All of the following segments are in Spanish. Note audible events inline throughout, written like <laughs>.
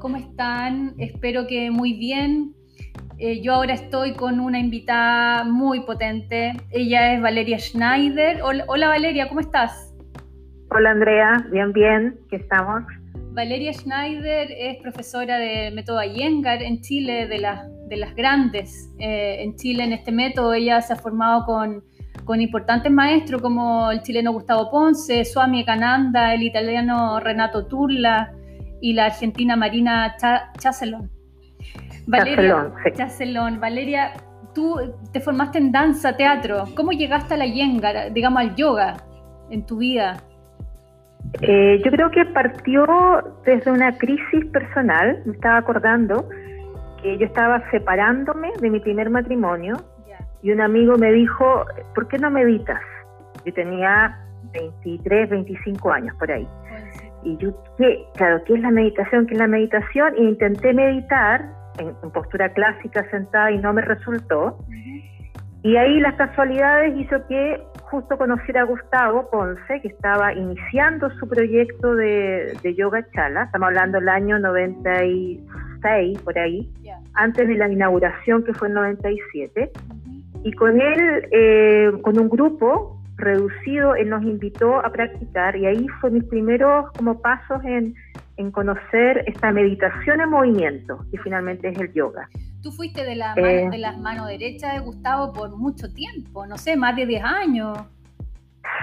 ¿cómo están? Espero que muy bien. Eh, yo ahora estoy con una invitada muy potente. Ella es Valeria Schneider. Hola, Valeria, ¿cómo estás? Hola Andrea, bien, bien, ¿qué estamos? Valeria Schneider es profesora de método Iyengar en Chile, de, de las grandes eh, en Chile en este método. Ella se ha formado con, con importantes maestros como el chileno Gustavo Ponce, Swami Ekananda, el italiano Renato Turla, y la argentina Marina Chacelón. Valeria, Chacelón, Valeria, tú te formaste en danza, teatro. ¿Cómo llegaste a la yenga, digamos al yoga en tu vida? Eh, yo creo que partió desde una crisis personal. Me estaba acordando que yo estaba separándome de mi primer matrimonio y un amigo me dijo, ¿por qué no meditas? Yo tenía 23, 25 años por ahí. Y yo, ¿qué? Claro, ¿qué es la meditación? ¿Qué es la meditación? E intenté meditar en, postura clásica sentada y no me resultó. Y ahí las casualidades hizo que justo conociera a Gustavo Ponce, que estaba iniciando su proyecto de, yoga chala, estamos hablando del año 96, por ahí, antes de la inauguración que fue en 97. Y con él, eh, con un grupo, reducido, él nos invitó a practicar y ahí fue mis primeros como pasos en, en conocer esta meditación en movimiento, que finalmente es el yoga. Tú fuiste de la, mano, eh, de las manos derechas de Gustavo por mucho tiempo, no sé, más de 10 años.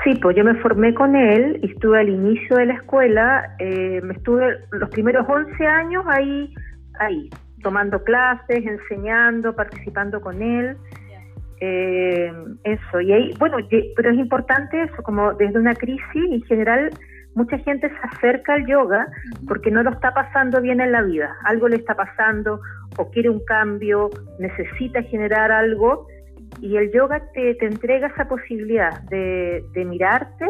Sí, pues yo me formé con él y estuve al inicio de la escuela, eh, me estuve los primeros 11 años ahí, ahí, tomando clases, enseñando, participando con él. Eh, eso, y ahí, bueno, pero es importante eso, como desde una crisis en general mucha gente se acerca al yoga porque no lo está pasando bien en la vida, algo le está pasando o quiere un cambio, necesita generar algo y el yoga te, te entrega esa posibilidad de, de mirarte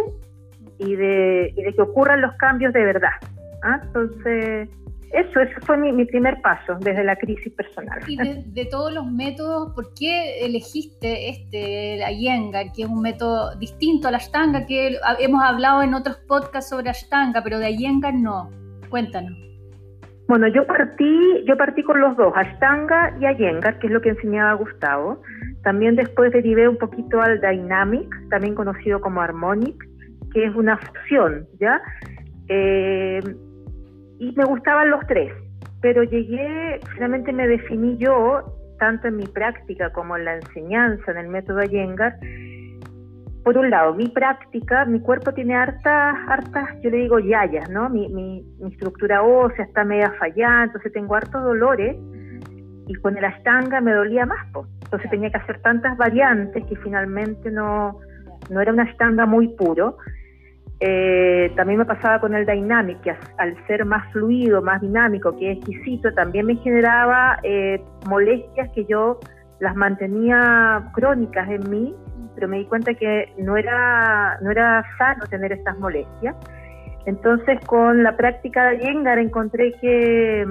y de, y de, que ocurran los cambios de verdad. ¿ah? Entonces, eso, ese fue mi, primer paso desde la crisis personal. Y de, todos los métodos, ¿por qué elegiste este, la Yenga, que es un método distinto a la Ashtanga, que hemos hablado en otros podcasts sobre Ashtanga, pero de Yenga no? Cuéntanos. Bueno, yo partí, yo partí con los dos, Ashtanga y Iyengar, que es lo que enseñaba Gustavo. También después derivé un poquito al Dynamic, también conocido como Harmonic, que es una fusión, ¿ya? Eh, y me gustaban los tres, pero llegué, finalmente me definí yo, tanto en mi práctica como en la enseñanza, en el método Iyengar, por un lado, mi práctica, mi cuerpo tiene hartas, hartas, yo le digo yayas, ¿no? Mi, mi, estructura ósea está media fallada, entonces tengo hartos dolores y con el ashtanga me dolía más, pues. entonces tenía que hacer tantas variantes que finalmente no, no era un ashtanga muy puro. Eh, también me pasaba con el Dynamic, que al ser más fluido, más dinámico, que es exquisito, también me generaba eh, molestias que yo las mantenía crónicas en mí, pero me di cuenta que no era, no era sano tener estas molestias. Entonces con la práctica de Yengar encontré que,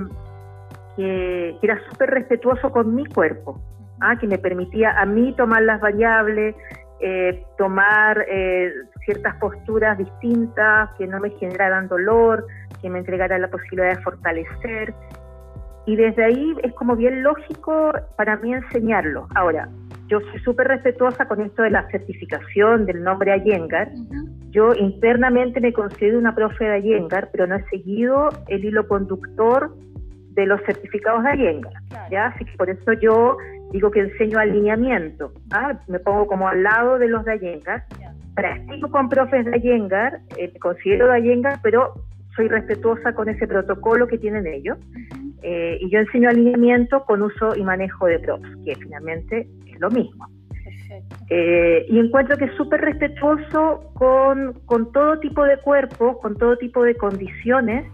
que, era súper respetuoso con mi cuerpo, ¿ah? que me permitía a mí tomar las variables, eh, tomar eh, ciertas posturas distintas que no me generaran dolor, que me entregaran la posibilidad de fortalecer. Y desde ahí es como bien lógico para mí enseñarlo. Ahora, yo soy súper respetuosa con esto de la certificación del nombre Ayengar. Yo internamente me considero una profe de Ayengar, pero no he seguido el hilo conductor de los certificados de Ayengar. ¿ya? Así que por eso yo digo que enseño alineamiento, ¿ah? me pongo como al lado de los de Ayengar, practico con profes de Ayengar, eh, considero de Ayengar, pero soy respetuosa con ese protocolo que tienen ellos, eh, y yo enseño alineamiento con uso y manejo de props, que finalmente es lo mismo. Eh, y encuentro que es súper respetuoso con, con, todo tipo de cuerpos, con todo tipo de condiciones.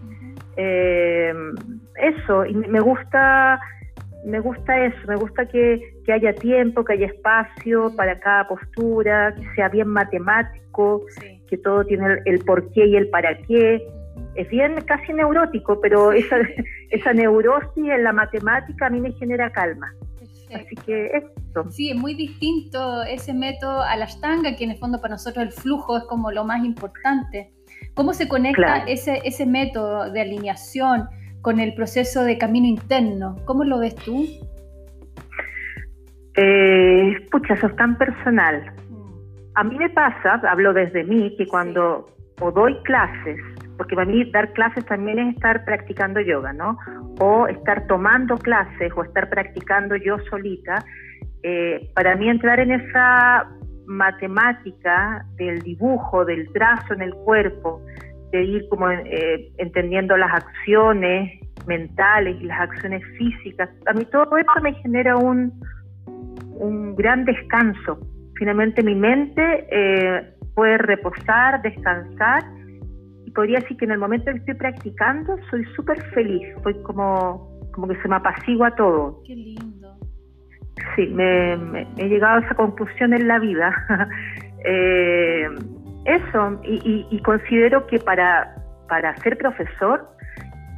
eso, y me gusta me gusta eso, me gusta que, haya tiempo, que haya espacio para cada postura, que sea bien matemático, que todo tiene el, por qué y el para qué. Es bien casi neurótico, pero esa, <laughs> esa neurosis en la matemática a mí me genera calma. Así que eso. Sí, es muy distinto ese método a la Ashtanga, que en el fondo para nosotros el flujo es como lo más importante. ¿Cómo se conecta ese, ese método de alineación con el proceso de camino interno. ¿Cómo lo ves tú? Eh, pucha, eso es tan personal. A mí me pasa, hablo desde mí, que cuando o doy clases, porque para mí dar clases también es estar practicando yoga, ¿no? O estar tomando clases o estar practicando yo solita. Eh, para mí entrar en esa matemática del dibujo, del trazo en el cuerpo, de ir como eh, entendiendo las acciones mentales y las acciones físicas, a mí todo eso me genera un, un gran descanso. Finalmente mi mente eh, puede reposar, descansar y podría decir que en el momento que estoy practicando soy súper feliz, soy como, como que se me apacigua todo. Qué lindo. Sí, me, he llegado a esa conclusión en la vida. <laughs> Eh, eso, y, considero que para, para ser profesor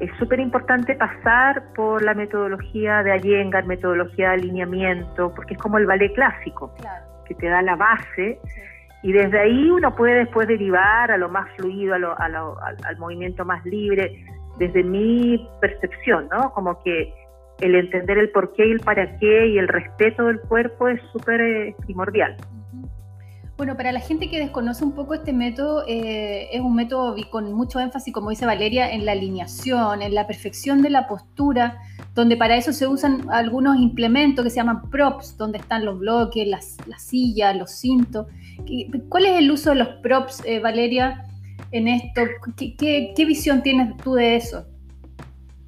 es súper importante pasar por la metodología de Allengar, metodología de alineamiento, porque es como el ballet clásico, que te da la base. Y desde ahí uno puede después derivar a lo más fluido, a al, movimiento más libre, desde mi percepción, ¿no? Como que el entender el por qué y el para qué y el respeto del cuerpo es súper eh, primordial. Bueno, para la gente que desconoce un poco este método, eh, es un método con mucho énfasis, como dice Valeria, en la alineación, en la perfección de la postura, donde para eso se usan algunos implementos que se llaman props, donde están los bloques, las, sillas, los cintos. ¿Cuál es el uso de los props, eh, Valeria, en esto? ¿Qué, visión tienes tú de eso?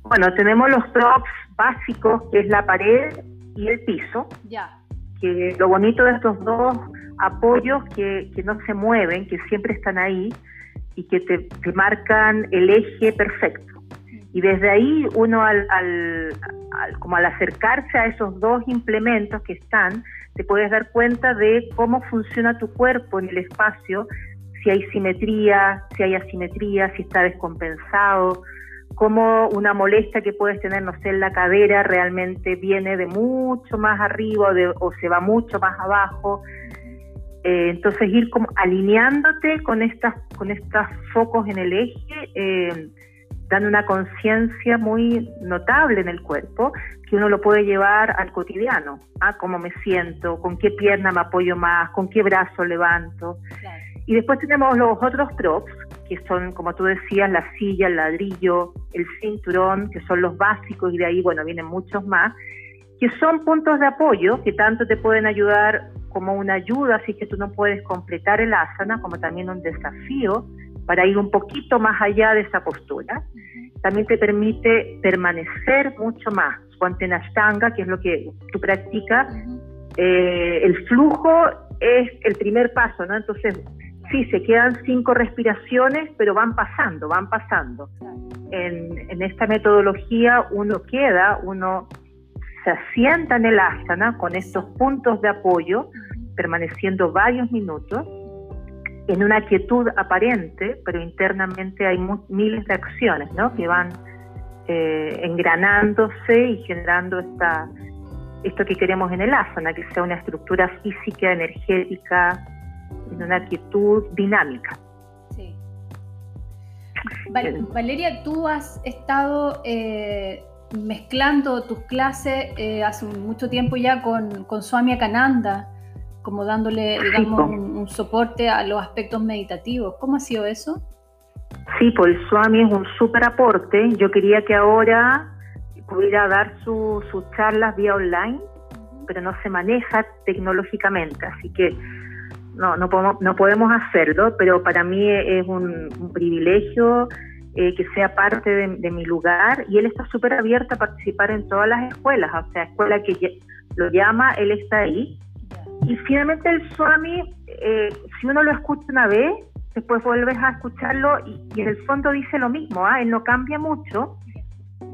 Bueno, tenemos los props básicos, que es la pared y el piso. Ya. Que lo bonito de estos dos apoyos que, no se mueven, que siempre están ahí y que te, marcan el eje perfecto. Y desde ahí uno al, como al acercarse a esos dos implementos que están, te puedes dar cuenta de cómo funciona tu cuerpo en el espacio, si hay simetría, si hay asimetría, si está descompensado, cómo una molestia que puedes tener, no sé, en la cadera realmente viene de mucho más arriba o se va mucho más abajo. Eh, entonces ir como alineándote con estas con estos focos en el eje, eh, dando una conciencia muy notable en el cuerpo que uno lo puede llevar al cotidiano, a ¿ah? cómo me siento, con qué pierna me apoyo más, con qué brazo levanto. Y después tenemos los otros props, que son, como tú decías, la silla, el ladrillo, el cinturón, que son los básicos, y de ahí, bueno, vienen muchos más, que son puntos de apoyo que tanto te pueden ayudar como una ayuda, así que tú no puedes completar el asana, como también un desafío para ir un poquito más allá de esa postura. También te permite permanecer mucho más. en Ashtanga, que es lo que tú practicas, eh, el flujo es el primer paso, ¿no? Entonces, sí, se quedan cinco respiraciones, pero van pasando, van pasando. En, en esta metodología uno queda, uno se asienta en el asana con estos puntos de apoyo, permaneciendo varios minutos, en una quietud aparente, pero internamente hay miles de acciones ¿no? que van eh, engranándose y generando esta, esto que queremos en el asana, que sea una estructura física, energética, en una quietud dinámica. Sí. Valeria, tú has estado eh, mezclando tus clases eh, hace mucho tiempo ya con, con Swami Akananda, como dándole, digamos, un, soporte a los aspectos meditativos. ¿Cómo ha sido eso? Sí, pues el Swami es un súper aporte. Yo quería que ahora pudiera dar sus charlas vía online, pero no se maneja tecnológicamente, así que no, no, podemos, no podemos hacerlo, pero para mí es un, un privilegio eh, que sea parte de, mi lugar y él está súper abierto a participar en todas las escuelas, o sea, escuela que lo llama, él está ahí. Y finalmente el Swami, eh, si uno lo escucha una vez, después vuelves a escucharlo y, en el fondo dice lo mismo, ¿ah? él no cambia mucho,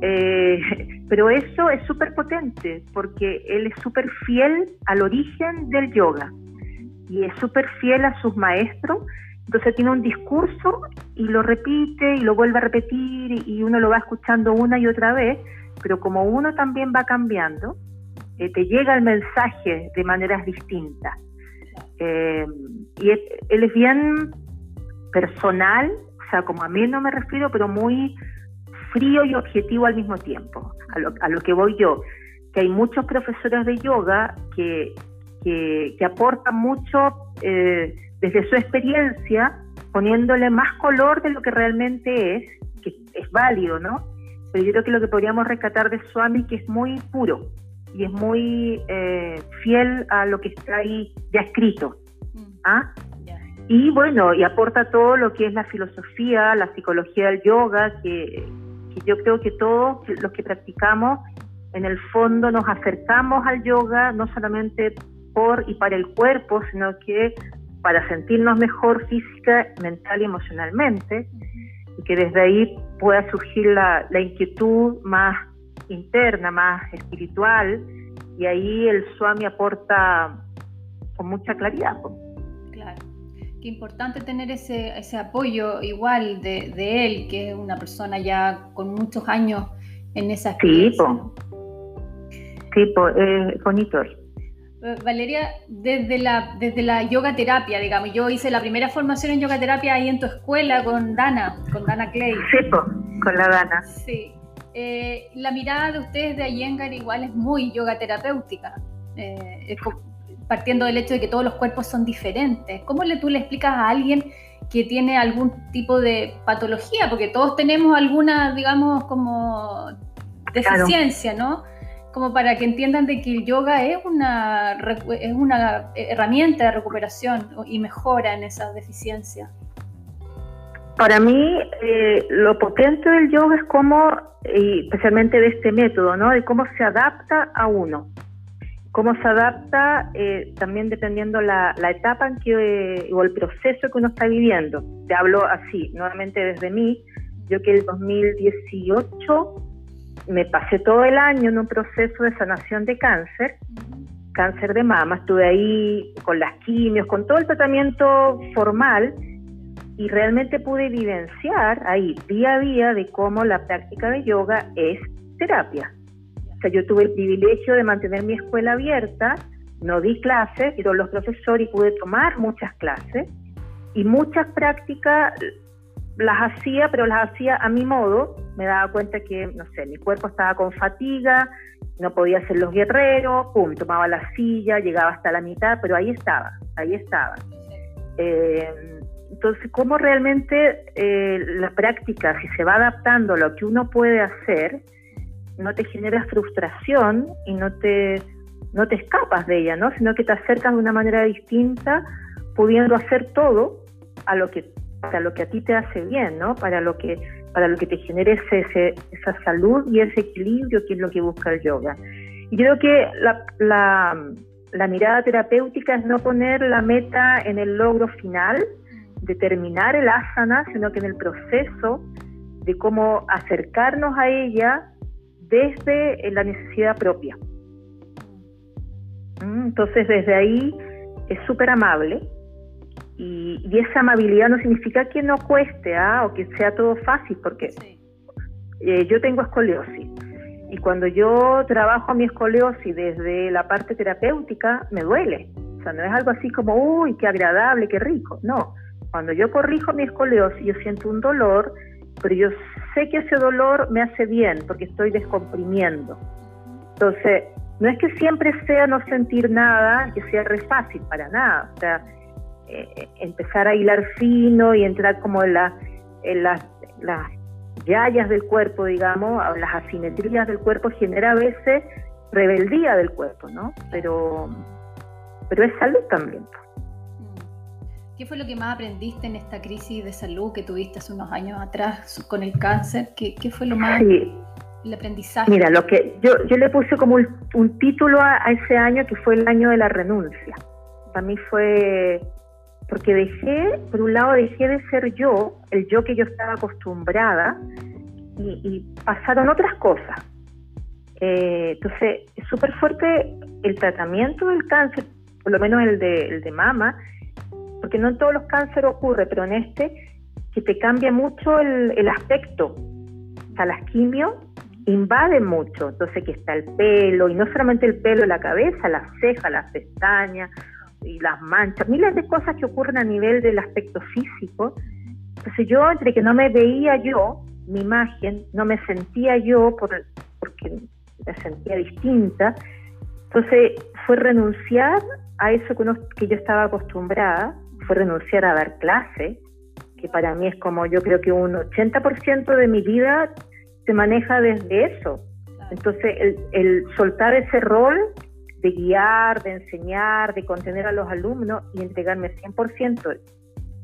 eh, <laughs> pero eso es súper potente porque él es súper fiel al origen del yoga y es súper fiel a sus maestros entonces tiene un discurso y lo repite y lo vuelve a repetir y uno lo va escuchando una y otra vez, pero como uno también va cambiando, eh, te llega el mensaje de maneras distintas. Eh, y él es bien personal, o sea, como a mí no me refiero, pero muy frío y objetivo al mismo tiempo. A lo, a lo que voy yo, que hay muchos profesores de yoga que, que, aportan mucho eh, desde su experiencia, poniéndole más color de lo que realmente es, que es válido, ¿no? Pero yo creo que lo que podríamos rescatar de Swami que es muy puro y es muy eh, fiel a lo que está ahí ya escrito. Mm. ¿ah? Y bueno, y aporta todo lo que es la filosofía, la psicología del yoga, que, que yo creo que todos los que practicamos, en el fondo nos acercamos al yoga, no solamente por y para el cuerpo, sino que para sentirnos mejor física, mental y emocionalmente, y que desde ahí pueda surgir la, inquietud más interna, más espiritual, y ahí el Swami aporta con mucha claridad. Claro, qué importante tener ese, ese apoyo igual de, de, él, que es una persona ya con muchos años en esa. Sí, po. eh, bonito. Eh, Valeria, desde la, desde la yoga terapia, digamos, yo hice la primera formación en yoga terapia ahí en tu escuela con Dana, con Dana Clay. Sí, con la Dana. Sí. Eh, la mirada de ustedes de Iyengar igual es muy yoga terapéutica, eh, partiendo del hecho de que todos los cuerpos son diferentes. ¿Cómo le, tú le explicas a alguien que tiene algún tipo de patología? Porque todos tenemos alguna, digamos, como deficiencia, ¿no? Como para que entiendan de que el yoga es una, es una herramienta de recuperación y mejora en esas deficiencias. Para mí, eh, lo potente del yoga es cómo, especialmente de este método, ¿no? de cómo se adapta a uno. Cómo se adapta eh, también dependiendo la, la etapa en que, o el proceso que uno está viviendo. Te hablo así, nuevamente desde mí. Yo que el 2018 me pasé todo el año en un proceso de sanación de cáncer, cáncer de mama, estuve ahí con las quimios, con todo el tratamiento formal y realmente pude vivenciar ahí día a día de cómo la práctica de yoga es terapia. O sea, yo tuve el privilegio de mantener mi escuela abierta, no di clases, pero los profesores y pude tomar muchas clases y muchas prácticas las hacía, pero las hacía a mi modo. Me daba cuenta que, no sé, mi cuerpo estaba con fatiga, no podía hacer los guerreros, pum, tomaba la silla, llegaba hasta la mitad, pero ahí estaba, ahí estaba. Eh, entonces, ¿cómo realmente eh, la práctica, si se va adaptando a lo que uno puede hacer, no te genera frustración y no te, no te escapas de ella, ¿no? sino que te acercas de una manera distinta, pudiendo hacer todo a lo que para lo que a ti te hace bien, ¿no? Para lo que para lo que te genere ese, esa salud y ese equilibrio que es lo que busca el yoga. Y creo que la, la, mirada terapéutica es no poner la meta en el logro final, de terminar el asana, sino que en el proceso de cómo acercarnos a ella desde la necesidad propia. Mm, entonces desde ahí es súper amable, y, esa amabilidad no significa que no cueste ¿ah? o que sea todo fácil, porque eh, yo tengo escoliosis. Y cuando yo trabajo mi escoliosis desde la parte terapéutica, me duele. O sea, no es algo así como, uy, qué agradable, qué rico. No, cuando yo corrijo mi escoliosis, yo siento un dolor, pero yo sé que ese dolor me hace bien porque estoy descomprimiendo. Entonces, no es que siempre sea no sentir nada, que sea re fácil, para nada. O sea, eh, empezar a hilar fino y entrar como en, la, en las, las yayas del cuerpo, digamos, las asimetrías del cuerpo, genera a veces rebeldía del cuerpo, ¿no? Pero, pero es salud también. ¿Qué fue lo que más aprendiste en esta crisis de salud que tuviste hace unos años atrás con el cáncer? ¿Qué, qué fue lo más, el aprendizaje? Mira, lo que yo, yo le puse como un, título a, a, ese año que fue el año de la renuncia. Para mí fue porque dejé, por un lado, dejé de ser yo, el yo que yo estaba acostumbrada, y, pasaron otras cosas. Eh, entonces, es súper fuerte el tratamiento del cáncer, por lo menos el de, el de mama, porque no en todos los cánceres ocurre, pero en este, que te cambia mucho el, el aspecto. O sea, las quimios invaden mucho, entonces que está el pelo, y no solamente el pelo, la cabeza, las cejas, las pestañas, y las manchas, miles de cosas que ocurren a nivel del aspecto físico. Entonces yo, entre que no me veía yo, mi imagen, no me sentía yo por, porque me sentía distinta. Entonces fue renunciar a eso que, que yo estaba acostumbrada, fue renunciar a dar clase, que para mí es como yo creo que un 80% de mi vida se maneja desde eso. Entonces el, el soltar ese rol de guiar, de enseñar, de contener a los alumnos y entregarme 100%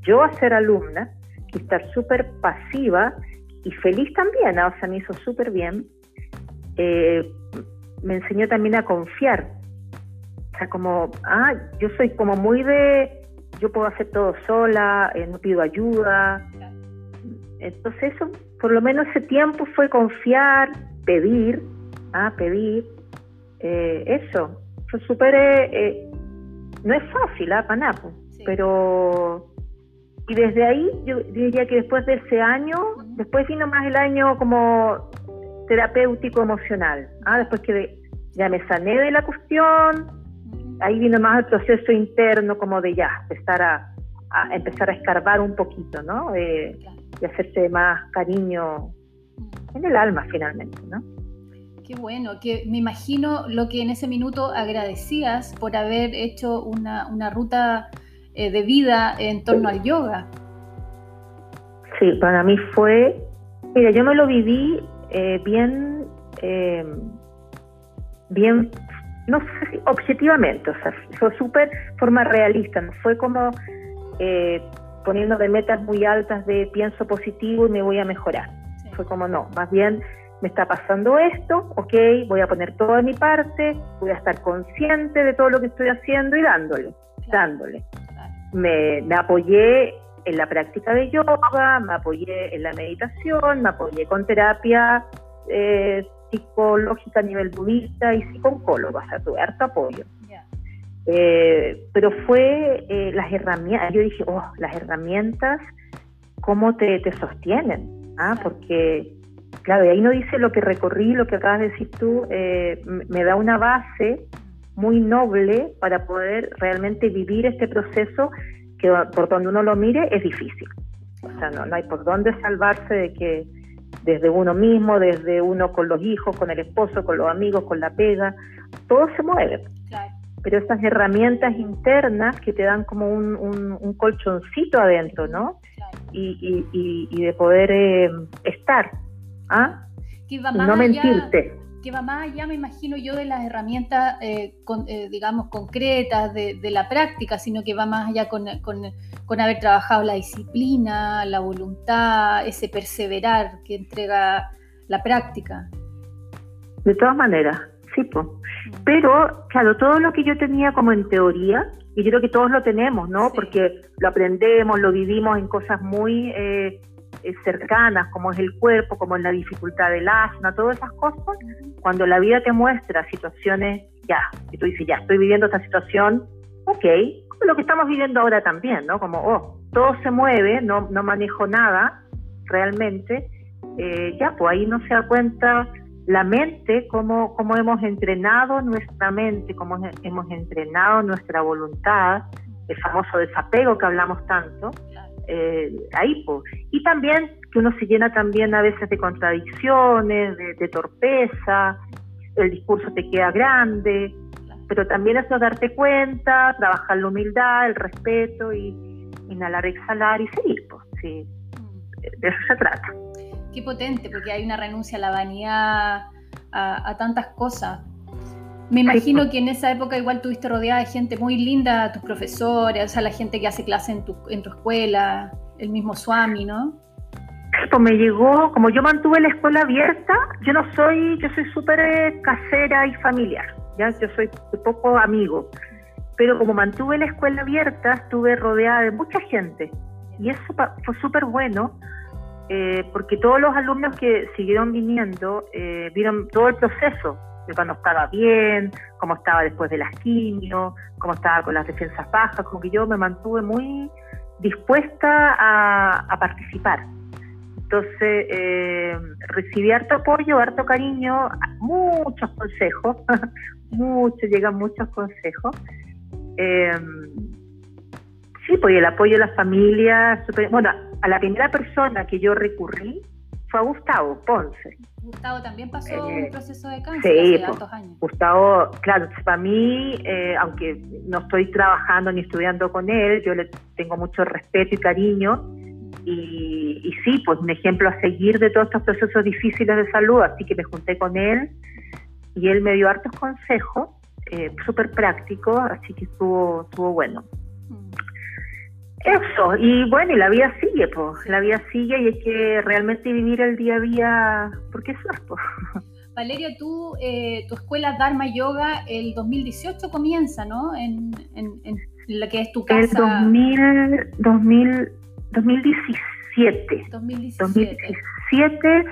yo a ser alumna y estar súper pasiva y feliz también, ¿ah? o sea, me hizo súper bien. Eh, me enseñó también a confiar. O sea, como, ah, yo soy como muy de, yo puedo hacer todo sola, eh, no pido ayuda. Entonces eso, por lo menos ese tiempo fue confiar, pedir, ah, pedir, eh, eso. Fue súper, no es fácil, ¿ah, Panapo, pero y desde ahí yo diría que después de ese año, después vino más el año como terapéutico emocional, ¿ah? después que ya me sané de la cuestión, ahí vino más el proceso interno como de ya, empezar a, empezar a escarbar un poquito, ¿no? Eh, y hacerse más cariño en el alma finalmente, ¿no? Qué bueno, que me imagino lo que en ese minuto agradecías por haber hecho una, una ruta eh, de vida en torno al yoga. Sí, para mí fue, mira, yo me lo viví eh, bien, eh, bien, no sé si objetivamente, o sea, fue súper forma realista, no fue como poniéndome metas muy altas de pienso positivo y me voy a mejorar. Fue como no, más bien me está pasando esto, ok, voy a poner todo de mi parte, voy a estar consciente de todo lo que estoy haciendo y dándole, dándole me, apoyé en la práctica de yoga, me apoyé en la meditación, me apoyé con terapia eh, psicológica a nivel budista y psicólogo, o sea, tuve harto apoyo. Eh, pero fue eh, las herramientas, yo dije, oh, las herramientas, ¿cómo te, te sostienen? ¿Ah? Porque, claro, y ahí no dice lo que recorrí, lo que acabas de decir tú, me da una base muy noble para poder realmente vivir este proceso que por donde uno lo mire es difícil. O sea, no, no hay por dónde salvarse de que desde uno mismo, desde uno con los hijos, con el esposo, con los amigos, con la pega, todo se mueve. Pero esas herramientas internas que te dan como un, un, colchoncito adentro, ¿no? Y, y, y, de poder eh, estar, ¿ah? y no mentirte que va más allá, me imagino yo, de las herramientas, eh, eh, digamos, concretas de, la práctica, sino que va más allá con, haber trabajado la disciplina, la voluntad, ese perseverar que entrega la práctica. De todas maneras, sí, pues. Pero, claro, todo lo que yo tenía como en teoría, y yo creo que todos lo tenemos, ¿no? Porque lo aprendemos, lo vivimos en cosas muy... Eh, cercanas, como es el cuerpo, como es la dificultad del asma, todas esas cosas, cuando la vida te muestra situaciones, ya, y tú dices, ya, estoy viviendo esta situación, ok, como lo que estamos viviendo ahora también, ¿no? Como, oh, todo se mueve, no, no manejo nada realmente, eh, ya, pues ahí no se da cuenta la mente, cómo, cómo hemos entrenado nuestra mente, cómo hemos entrenado nuestra voluntad, el famoso desapego que hablamos tanto, eh, ahí. Y también que uno se llena también a veces de contradicciones, de, torpeza, el discurso te queda grande, pero también eso darte cuenta, trabajar la humildad, el respeto y inhalar, exhalar y seguir. Pues, sí. De eso se trata. Qué potente, porque hay una renuncia a la vanidad, a, a tantas cosas. Me imagino que en esa época igual tuviste rodeada de gente muy linda, tus profesores, o sea, la gente que hace clase en tu, en tu escuela, el mismo Swami, ¿no? Pues me llegó, como yo mantuve la escuela abierta, yo no soy, yo soy súper eh, casera y familiar, ya, yo soy poco amigo, pero como mantuve la escuela abierta, estuve rodeada de mucha gente y eso fue súper bueno, eh, porque todos los alumnos que siguieron viniendo eh, vieron todo el proceso, de cuando estaba bien, cómo estaba después de las quimio, cómo estaba con las defensas bajas, como que yo me mantuve muy dispuesta a, participar. Entonces, eh, recibí harto apoyo, harto cariño, muchos consejos, <laughs> muchos, llegan muchos consejos. Eh, sí, pues el apoyo de la familia, bueno, a la primera persona que yo recurrí fue a Gustavo Ponce. Gustavo también pasó un proceso de cáncer sí, hace tantos años. Gustavo, claro, para mí, aunque no estoy trabajando ni estudiando con él, yo le tengo mucho respeto y cariño y, y, sí, pues un ejemplo a seguir de todos estos procesos difíciles de salud, así que me junté con él y él me dio hartos consejos, eh, súper prácticos, así que estuvo, estuvo bueno. Mm. Eso, y bueno, y la vida sigue, pues, la vida sigue y hay que realmente vivir el día a día, porque eso es, <laughs> pues. Valeria, tú, eh, tu escuela Dharma Yoga el 2018 comienza, ¿no? En, en, en la que es tu casa. El 2000, 2000 2017. 2017.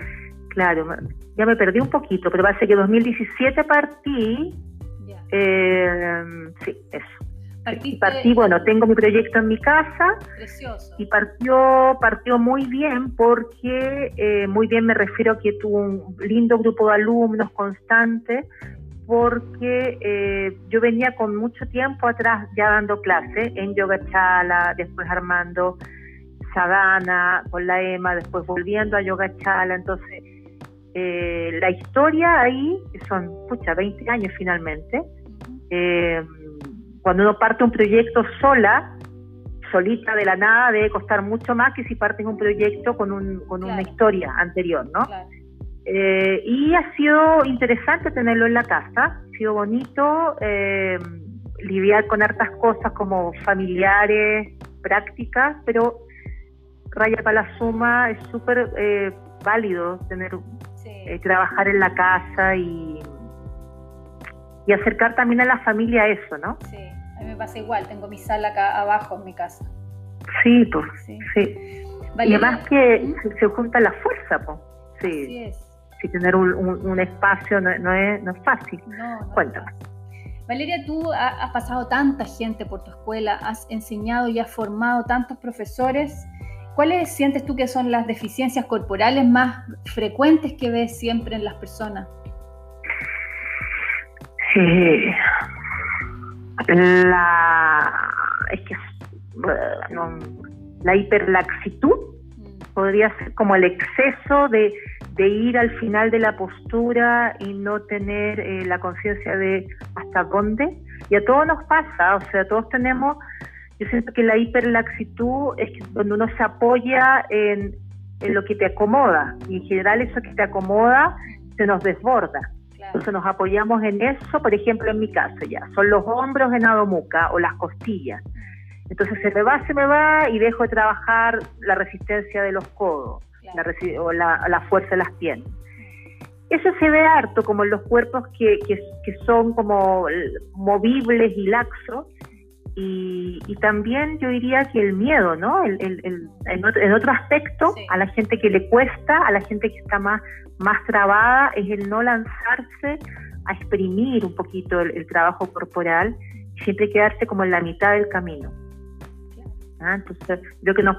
claro, ya me perdí un poquito, pero ser que 2017 partí. Eh, sí, eso. Partí, bueno, tengo mi proyecto en mi casa. Precioso. Y partió, partió muy bien porque, eh, muy bien me refiero a que tuvo un lindo grupo de alumnos constante, porque eh, yo venía con mucho tiempo atrás ya dando clase en Yoga Chala, después armando Sadhana, con la EMA, después volviendo a Yoga Chala. Entonces, eh, la historia ahí, son, pucha, 20 años finalmente. Eh, cuando uno parte un proyecto sola, solita de la nada, debe costar mucho más que si partes un proyecto con, un, con una historia anterior, ¿no? Eh, y ha sido interesante tenerlo en la casa, ha sido bonito lidiar con hartas cosas como familiares, prácticas, pero raya para la suma, es súper eh, válido tener eh, trabajar en la casa y, y acercar también a la familia a eso, ¿no? Sí, a mí me pasa igual, tengo mi sala acá abajo en mi casa. Sí, pues, sí. y además que se, junta la fuerza, pues. Sí. Así es. Si tener un, un, espacio no, no, es, no es fácil. No, no Cuéntame. Valeria, tú has pasado tanta gente por tu escuela, has enseñado y has formado tantos profesores. ¿Cuáles sientes tú que son las deficiencias corporales más frecuentes que ves siempre en las personas? La, es que, la hiperlaxitud podría ser como el exceso de, ir al final de la postura y no tener eh, la conciencia de hasta dónde. Y a todos nos pasa, o sea, todos tenemos yo siento que la hiperlaxitud es cuando uno se apoya en, lo que te acomoda y en general eso que te acomoda se nos desborda. Entonces nos apoyamos en eso, por ejemplo en mi caso ya, son los hombros en Adomuca o las costillas. Entonces se me va, se me va y dejo de trabajar la resistencia de los codos o la, fuerza de las piernas. Eso se ve harto como en los cuerpos que, que son como movibles y laxos, y, también yo diría que el miedo, ¿no? El, en, otro, aspecto, a la gente que le cuesta, a la gente que está más, más trabada, es el no lanzarse a exprimir un poquito el, trabajo corporal y siempre quedarse como en la mitad del camino. ¿Ah? Entonces, yo, que no,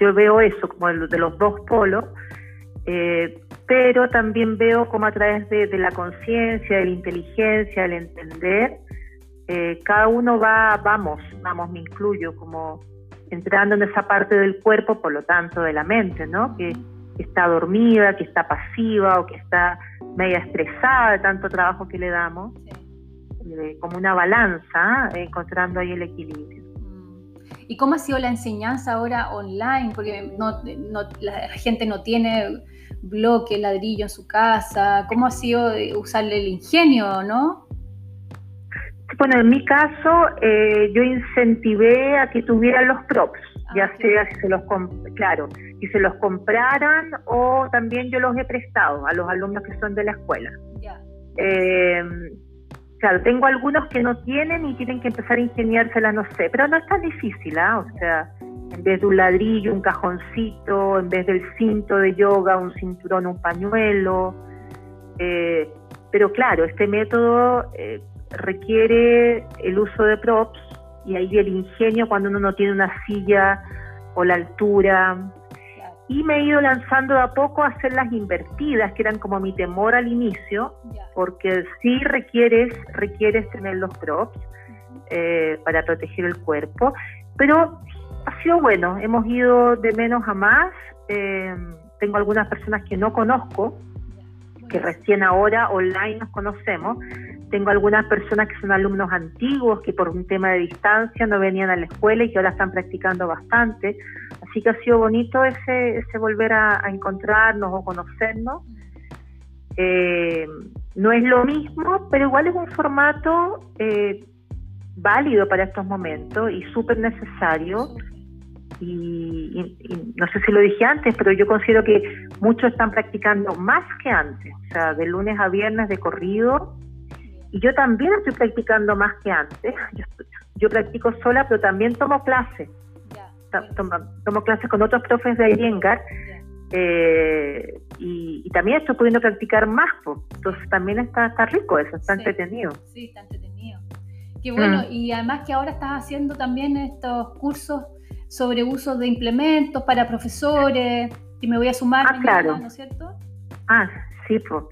yo veo eso como de los dos polos, eh, pero también veo como a través de, de la conciencia, de la inteligencia, del entender, eh, cada uno va, vamos, vamos, me incluyo, como entrando en esa parte del cuerpo, por lo tanto de la mente, ¿no? Que, está dormida, que está pasiva o que está media estresada de tanto trabajo que le damos, eh, como una balanza, eh, encontrando ahí el equilibrio. Mm. ¿Y cómo ha sido la enseñanza ahora online? Porque no, la gente no tiene bloque, ladrillo en su casa. ¿Cómo ha sido usarle el ingenio, no? Bueno, en mi caso, eh, yo incentivé a que tuvieran los props, ah, ya sea si se los, claro, si se los compraran o también yo los he prestado a los alumnos que son de la escuela. Eh, claro, tengo algunos que no tienen y tienen que empezar a ingeniárselas, no sé, pero no es tan difícil, ¿ah? O sea, en vez de un ladrillo, un cajoncito, en vez del cinto de yoga, un cinturón, un pañuelo. Eh, pero claro, este método requiere el uso de props y ahí el ingenio cuando uno no tiene una silla o la altura. Y me he ido lanzando de a poco a hacer las invertidas, que eran como mi temor al inicio, porque sí requieres, requieres tener los props eh, para proteger el cuerpo. Pero ha sido bueno, hemos ido de menos a más. Eh, tengo algunas personas que no conozco, que recién ahora online nos conocemos. Tengo algunas personas que son alumnos antiguos que por un tema de distancia no venían a la escuela y que ahora están practicando bastante. Así que ha sido bonito ese, ese volver a, encontrarnos o conocernos. Eh, no es lo mismo, pero igual es un formato eh, válido para estos momentos y súper necesario. Y, no sé si lo dije antes, pero yo considero que muchos están practicando más que antes, o sea, de lunes a viernes de corrido. Y yo también estoy practicando más que antes. Yo, practico sola, pero también tomo clases. Tomo, clases con otros profes de Iyengar. Eh, y, también estoy pudiendo practicar más, entonces también está, está rico eso, está entretenido. Sí, está entretenido. Qué bueno, mm. y además que ahora estás haciendo también estos cursos sobre uso de implementos para profesores, y me voy a sumar ah, claro. ¿no es cierto? Ah, sí, pues.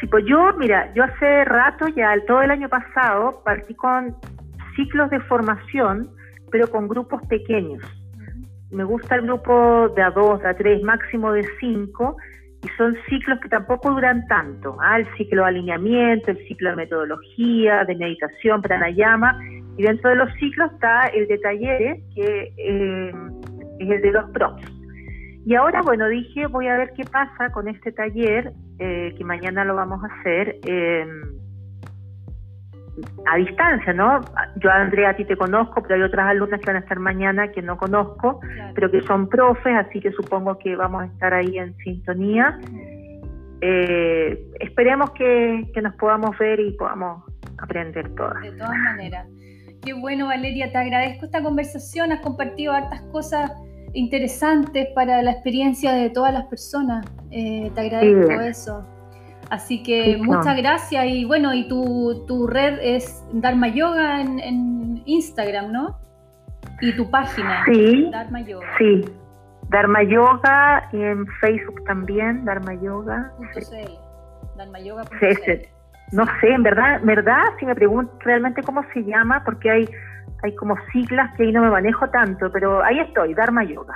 Sí, pues yo, mira, yo hace rato ya, todo el año pasado, partí con ciclos de formación, pero con grupos pequeños. Me gusta el grupo de a dos, de a tres, máximo de cinco, y son ciclos que tampoco duran tanto. ¿ah? El ciclo de alineamiento, el ciclo de metodología, de meditación, pranayama, y dentro de los ciclos está el de talleres, que eh, es el de los props. Y ahora, bueno, dije, voy a ver qué pasa con este taller, eh, que mañana lo vamos a hacer em, a distancia, ¿no? Yo, Andrea, a ti te conozco, pero hay otras alumnas que van a estar mañana que no conozco, pero que son profes, así que supongo que vamos a estar ahí en sintonía. Eh, esperemos que, que nos podamos ver y podamos aprender todas. De todas maneras. Qué bueno, Valeria, te agradezco esta conversación, has compartido hartas cosas interesantes para la experiencia de todas las personas. Eh, te agradezco eso. Así que muchas gracias y bueno, y tu, tu red es Dharma Yoga en, Instagram, ¿no? Y tu página, sí, Dharma Yoga. Sí, Dharma Yoga y en Facebook también, Dharma Yoga. Dharma Yoga. No sé, en verdad, verdad, si me pregunto realmente cómo se llama, porque hay hay como siglas que ahí no me manejo tanto, pero ahí estoy, Dharma Yoga.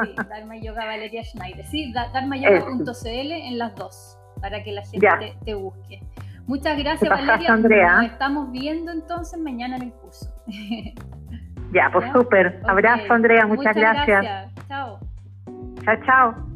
Sí, <laughs> Dharma Yoga Valeria Schneider. Sí, dharmayoga.cl en las dos, para que la gente te, busque. Muchas gracias, Valeria. Andrea? Nos estamos viendo entonces mañana en el curso. Ya, pues súper. Abrazo, Andrea. Muchas, gracias. gracias. Chao. Chao, chao.